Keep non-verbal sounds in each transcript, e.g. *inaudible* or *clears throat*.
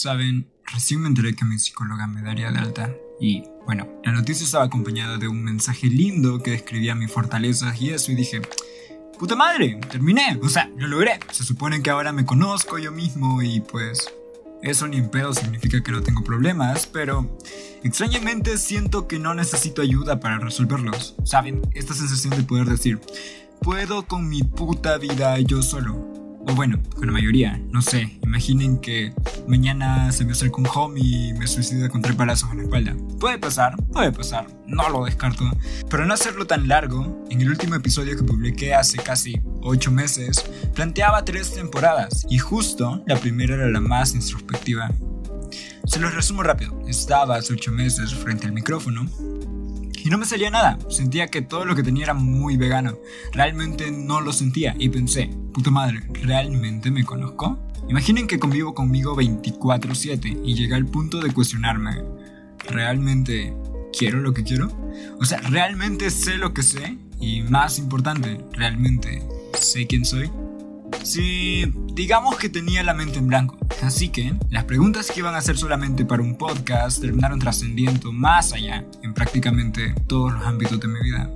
Saben, recién me enteré que mi psicóloga me daría de alta. Y bueno, la noticia estaba acompañada de un mensaje lindo que describía mis fortalezas y eso y dije, puta madre, terminé, o sea, lo logré. Se supone que ahora me conozco yo mismo y pues eso ni en pedo significa que no tengo problemas, pero extrañamente siento que no necesito ayuda para resolverlos. ¿Saben? Esta sensación de poder decir, puedo con mi puta vida yo solo. O bueno, con la mayoría, no sé. Imaginen que mañana se me acerca un homie y me suicida con tres balazos en la espalda. Puede pasar, puede pasar, no lo descarto. Pero no hacerlo tan largo, en el último episodio que publiqué hace casi 8 meses, planteaba tres temporadas y justo la primera era la más introspectiva. Se los resumo rápido. Estaba hace 8 meses frente al micrófono y no me salía nada. Sentía que todo lo que tenía era muy vegano. Realmente no lo sentía y pensé, puta madre, ¿realmente me conozco? Imaginen que convivo conmigo 24/7 y llega al punto de cuestionarme, ¿realmente quiero lo que quiero? O sea, ¿realmente sé lo que sé? Y más importante, ¿realmente sé quién soy? Sí, digamos que tenía la mente en blanco. Así que las preguntas que iban a ser solamente para un podcast terminaron trascendiendo más allá en prácticamente todos los ámbitos de mi vida.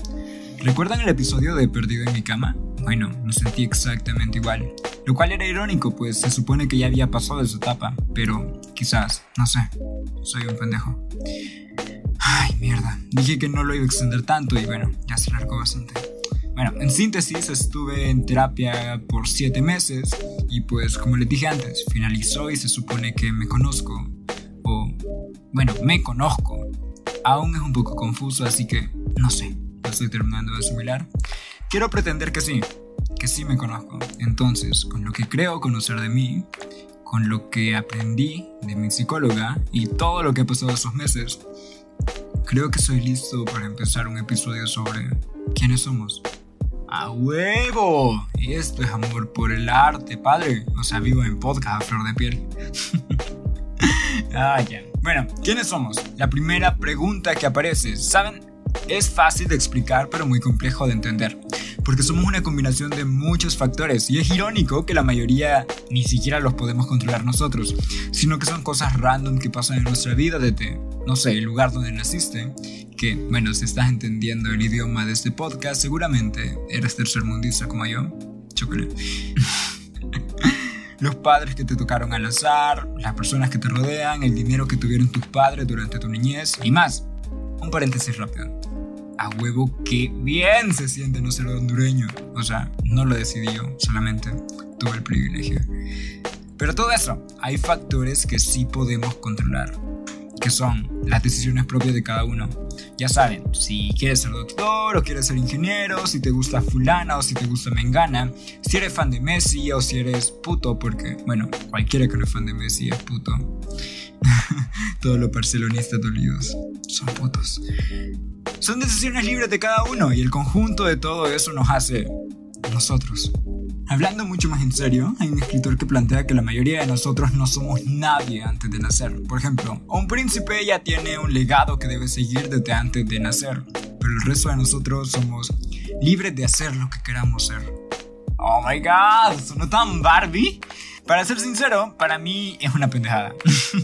¿Recuerdan el episodio de Perdido en mi cama? Bueno, me sentí exactamente igual. Lo cual era irónico, pues se supone que ya había pasado esa etapa, pero quizás, no sé, soy un pendejo. Ay, mierda. Dije que no lo iba a extender tanto y bueno, ya se largó bastante. Bueno, en síntesis estuve en terapia por 7 meses y pues como les dije antes, finalizó y se supone que me conozco. O bueno, me conozco. Aún es un poco confuso, así que no sé, lo estoy terminando de asimilar. Quiero pretender que sí, que sí me conozco. Entonces, con lo que creo conocer de mí, con lo que aprendí de mi psicóloga y todo lo que ha pasado esos meses, creo que soy listo para empezar un episodio sobre quiénes somos. ¡A huevo! Esto es amor por el arte, padre. O sea, vivo en podcast a flor de piel. *laughs* ah. Bueno, ¿quiénes somos? La primera pregunta que aparece, ¿saben? Es fácil de explicar, pero muy complejo de entender. Porque somos una combinación de muchos factores y es irónico que la mayoría ni siquiera los podemos controlar nosotros, sino que son cosas random que pasan en nuestra vida desde, no sé, el lugar donde naciste, que, bueno, si estás entendiendo el idioma de este podcast, seguramente eres tercermundista como yo. Chocolate. *laughs* Los padres que te tocaron al azar, las personas que te rodean, el dinero que tuvieron tus padres durante tu niñez y más. Un paréntesis rápido. A huevo, qué bien se siente no ser hondureño. O sea, no lo decidí yo, solamente tuve el privilegio. Pero todo eso, hay factores que sí podemos controlar que son las decisiones propias de cada uno. Ya saben, si quieres ser doctor o quieres ser ingeniero, si te gusta fulana o si te gusta mengana, si eres fan de Messi o si eres puto, porque, bueno, cualquiera que no es fan de Messi es puto. *laughs* Todos los barcelonistas dolidos son putos. Son decisiones libres de cada uno y el conjunto de todo eso nos hace nosotros. Hablando mucho más en serio, hay un escritor que plantea que la mayoría de nosotros no somos nadie antes de nacer. Por ejemplo, un príncipe ya tiene un legado que debe seguir desde antes de nacer, pero el resto de nosotros somos libres de hacer lo que queramos ser. Oh my god, ¿sonó tan Barbie? Para ser sincero, para mí es una pendejada.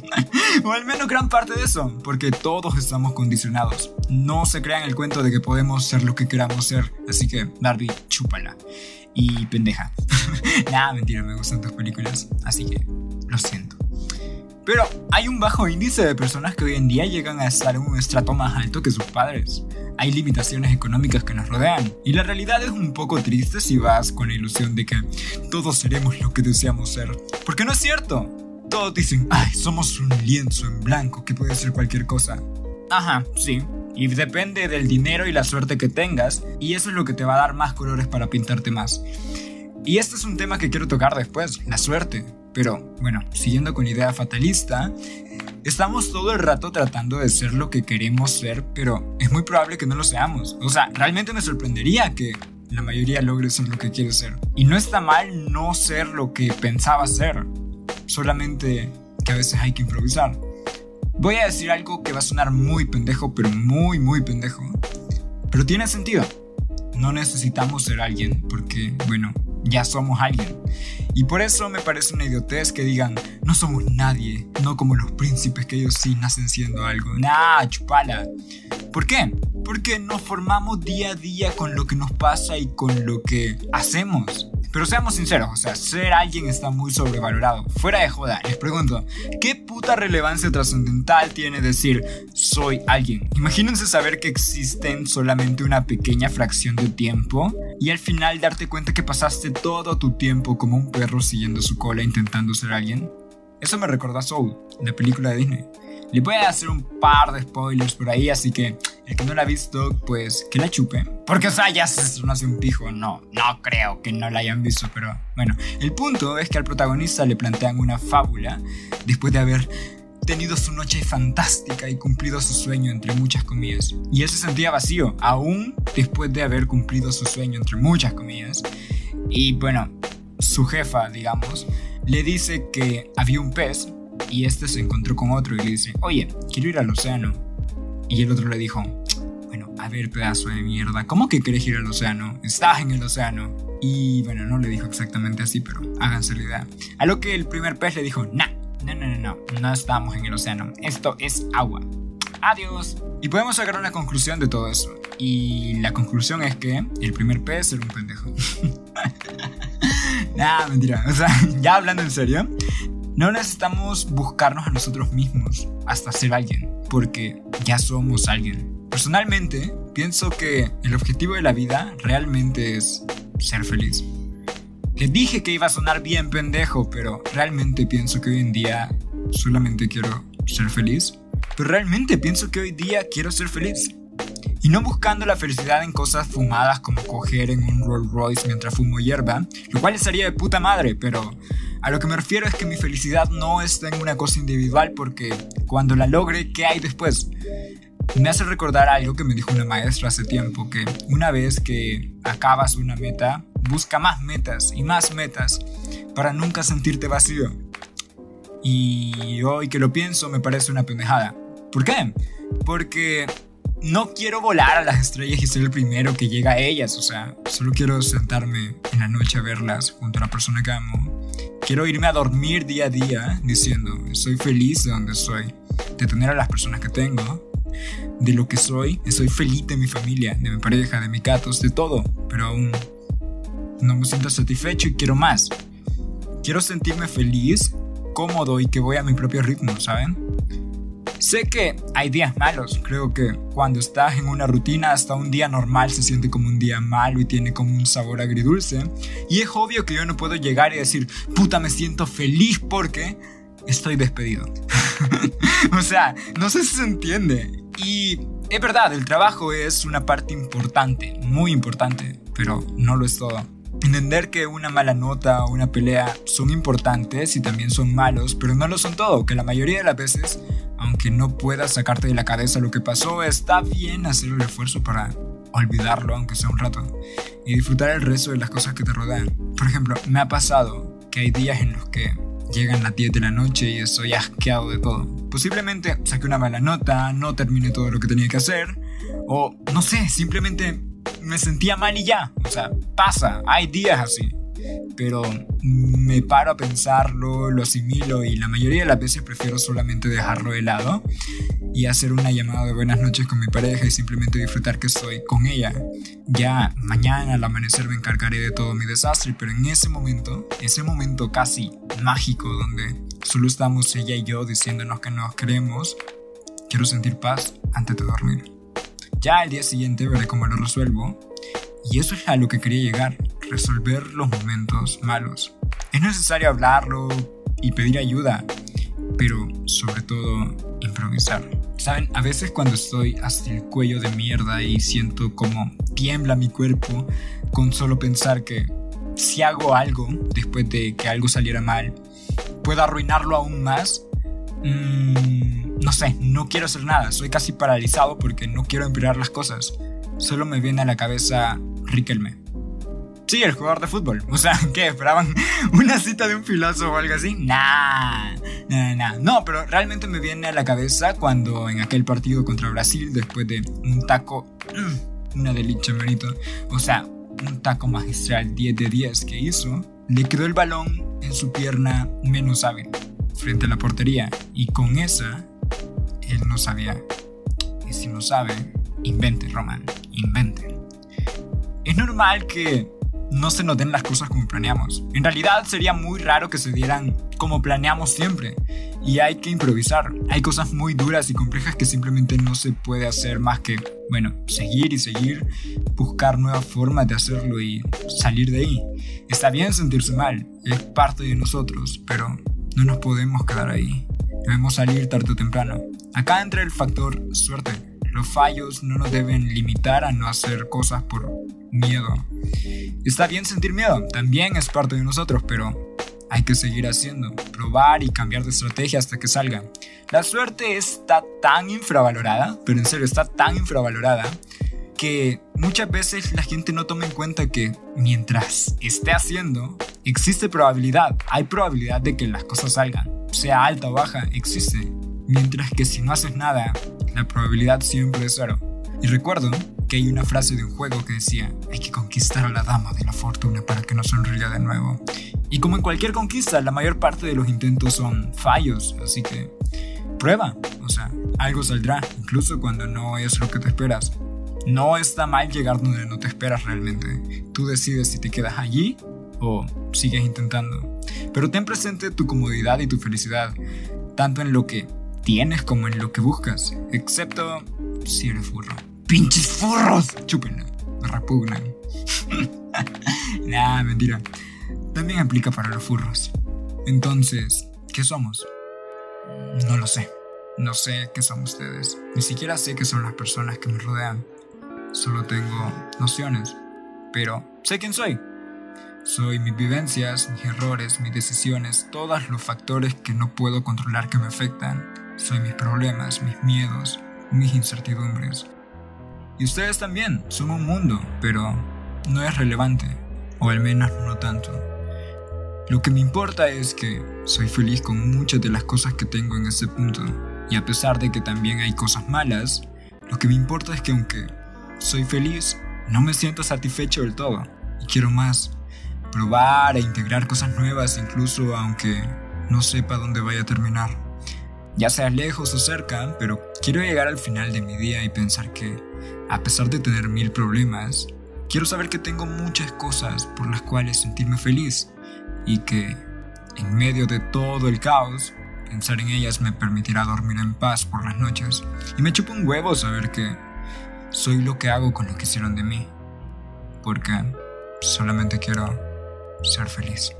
*laughs* o al menos gran parte de eso, porque todos estamos condicionados. No se crean el cuento de que podemos ser lo que queramos ser, así que Barbie, chúpala y pendeja. *laughs* Nada, mentira, me gustan tus películas, así que lo siento. Pero hay un bajo índice de personas que hoy en día llegan a estar en un estrato más alto que sus padres. Hay limitaciones económicas que nos rodean. Y la realidad es un poco triste si vas con la ilusión de que todos seremos lo que deseamos ser. Porque no es cierto. Todos dicen, ay, somos un lienzo en blanco que puede ser cualquier cosa. Ajá, sí, y depende del dinero y la suerte que tengas y eso es lo que te va a dar más colores para pintarte más. Y este es un tema que quiero tocar después, la suerte. Pero bueno, siguiendo con idea fatalista, estamos todo el rato tratando de ser lo que queremos ser, pero es muy probable que no lo seamos. O sea, realmente me sorprendería que la mayoría logre ser lo que quiere ser. Y no está mal no ser lo que pensaba ser, solamente que a veces hay que improvisar. Voy a decir algo que va a sonar muy pendejo, pero muy, muy pendejo. Pero tiene sentido. No necesitamos ser alguien porque, bueno, ya somos alguien. Y por eso me parece una idiotez que digan, no somos nadie, no como los príncipes que ellos sí nacen siendo algo. Nah, chupala. ¿Por qué? Porque nos formamos día a día con lo que nos pasa y con lo que hacemos. Pero seamos sinceros, o sea, ser alguien está muy sobrevalorado. Fuera de joda, les pregunto, ¿qué puta relevancia trascendental tiene decir soy alguien? Imagínense saber que existen solamente una pequeña fracción de tiempo y al final darte cuenta que pasaste todo tu tiempo como un perro siguiendo su cola intentando ser alguien. Eso me recordó a Soul, la película de Disney. Le voy a hacer un par de spoilers por ahí, así que el que no la ha visto, pues que la chupe. Porque, o sea, ya se no hace un pijo. No, no creo que no la hayan visto, pero bueno. El punto es que al protagonista le plantean una fábula después de haber tenido su noche fantástica y cumplido su sueño entre muchas comillas. Y él se sentía vacío, aún después de haber cumplido su sueño entre muchas comillas. Y bueno, su jefa, digamos, le dice que había un pez y este se encontró con otro y le dice, oye, quiero ir al océano. Y el otro le dijo, bueno, a ver, pedazo de mierda, ¿cómo que quieres ir al océano? Estás en el océano. Y bueno, no le dijo exactamente así, pero háganse la idea. A lo que el primer pez le dijo, nah, no, no, no, no, no estamos en el océano, esto es agua. Adiós. Y podemos sacar una conclusión de todo eso. Y la conclusión es que el primer pez era un pendejo. *laughs* nah, mentira. O sea, *laughs* ya hablando en serio, no necesitamos buscarnos a nosotros mismos hasta ser alguien, porque ya somos alguien. Personalmente, pienso que el objetivo de la vida realmente es ser feliz. Les dije que iba a sonar bien pendejo, pero realmente pienso que hoy en día solamente quiero ser feliz. Pero realmente pienso que hoy día quiero ser feliz. Y no buscando la felicidad en cosas fumadas como coger en un Rolls Royce mientras fumo hierba, lo cual estaría de puta madre, pero a lo que me refiero es que mi felicidad no está en una cosa individual porque cuando la logre, ¿qué hay después? Me hace recordar algo que me dijo una maestra hace tiempo, que una vez que acabas una meta, busca más metas y más metas para nunca sentirte vacío. Y hoy que lo pienso me parece una pendejada. ¿Por qué? Porque no quiero volar a las estrellas y ser el primero que llega a ellas, o sea, solo quiero sentarme en la noche a verlas junto a la persona que amo Quiero irme a dormir día a día diciendo, soy feliz de donde soy, de tener a las personas que tengo, de lo que soy, soy feliz de mi familia, de mi pareja, de mis gatos, de todo, pero aún no me siento satisfecho y quiero más. Quiero sentirme feliz, cómodo y que voy a mi propio ritmo, ¿saben? Sé que hay días malos, creo que cuando estás en una rutina hasta un día normal se siente como un día malo y tiene como un sabor agridulce. Y es obvio que yo no puedo llegar y decir, puta, me siento feliz porque estoy despedido. *laughs* o sea, no sé si se entiende. Y es verdad, el trabajo es una parte importante, muy importante, pero no lo es todo. Entender que una mala nota o una pelea son importantes y también son malos, pero no lo son todo, que la mayoría de las veces aunque no puedas sacarte de la cabeza lo que pasó, está bien hacer el esfuerzo para olvidarlo, aunque sea un rato, y disfrutar el resto de las cosas que te rodean. Por ejemplo, me ha pasado que hay días en los que llegan las 10 de la noche y estoy asqueado de todo. Posiblemente saqué una mala nota, no terminé todo lo que tenía que hacer, o no sé, simplemente me sentía mal y ya. O sea, pasa, hay días así pero me paro a pensarlo, lo asimilo y la mayoría de las veces prefiero solamente dejarlo de lado y hacer una llamada de buenas noches con mi pareja y simplemente disfrutar que estoy con ella. Ya mañana al amanecer me encargaré de todo mi desastre, pero en ese momento, ese momento casi mágico donde solo estamos ella y yo diciéndonos que nos queremos, quiero sentir paz antes de dormir. Ya al día siguiente veré cómo lo resuelvo y eso es a lo que quería llegar resolver los momentos malos. Es necesario hablarlo y pedir ayuda, pero sobre todo improvisar. Saben, a veces cuando estoy hasta el cuello de mierda y siento como tiembla mi cuerpo con solo pensar que si hago algo después de que algo saliera mal, puedo arruinarlo aún más. Mm, no sé, no quiero hacer nada, soy casi paralizado porque no quiero empeorar las cosas. Solo me viene a la cabeza Riquelme. Sí, el jugador de fútbol. *laughs* O sea, ¿qué? ¿Esperaban una cita de un filósofo o algo así? Nah, nah, nah. No, pero realmente me viene a la cabeza cuando en aquel partido contra Brasil, después de un taco, *clears throat* una delicia, manito. O sea, un taco magistral 10 de 10 que hizo, le quedó el balón en su pierna menos hábil, frente a la portería, y con esa, él no sabía. Y si no sabe, invente, Roman, invente. Es normal que no se nos den las cosas como planeamos. En realidad sería muy raro que se dieran como planeamos siempre. Y hay que improvisar. Hay cosas muy duras y complejas que simplemente no se puede hacer más que, bueno, seguir y seguir, buscar nuevas formas de hacerlo y salir de ahí. Está bien sentirse mal, es parte de nosotros, pero no nos podemos quedar ahí. Debemos salir tarde o temprano. Acá entra el factor suerte. Los fallos no nos deben limitar a no hacer cosas por miedo. Está bien sentir miedo, también es parte de nosotros, pero hay que seguir haciendo, probar y cambiar de estrategia hasta que salga. La suerte está tan infravalorada, pero en serio está tan infravalorada, que muchas veces la gente no toma en cuenta que mientras esté haciendo, existe probabilidad, hay probabilidad de que las cosas salgan, sea alta o baja, existe. Mientras que si no haces nada, la probabilidad siempre es cero. Y recuerdo que hay una frase de un juego que decía, hay que conquistar a la dama de la fortuna para que nos sonríe de nuevo. Y como en cualquier conquista, la mayor parte de los intentos son fallos, así que prueba, o sea, algo saldrá, incluso cuando no es lo que te esperas. No está mal llegar donde no te esperas realmente. Tú decides si te quedas allí o sigues intentando. Pero ten presente tu comodidad y tu felicidad, tanto en lo que tienes como en lo que buscas, excepto si eres furro. ¡Pinches furros! Chúpenla, repugnan. *laughs* nah, mentira. También aplica para los furros. Entonces, ¿qué somos? No lo sé. No sé qué son ustedes. Ni siquiera sé qué son las personas que me rodean. Solo tengo nociones. Pero sé quién soy. Soy mis vivencias, mis errores, mis decisiones, todos los factores que no puedo controlar que me afectan. Soy mis problemas, mis miedos, mis incertidumbres. Y ustedes también son un mundo, pero no es relevante, o al menos no tanto. Lo que me importa es que soy feliz con muchas de las cosas que tengo en ese punto, y a pesar de que también hay cosas malas, lo que me importa es que aunque soy feliz, no me siento satisfecho del todo, y quiero más, probar e integrar cosas nuevas incluso aunque no sepa dónde vaya a terminar. Ya sea lejos o cerca, pero quiero llegar al final de mi día y pensar que, a pesar de tener mil problemas, quiero saber que tengo muchas cosas por las cuales sentirme feliz y que, en medio de todo el caos, pensar en ellas me permitirá dormir en paz por las noches. Y me chupa un huevo saber que soy lo que hago con lo que hicieron de mí. Porque solamente quiero ser feliz.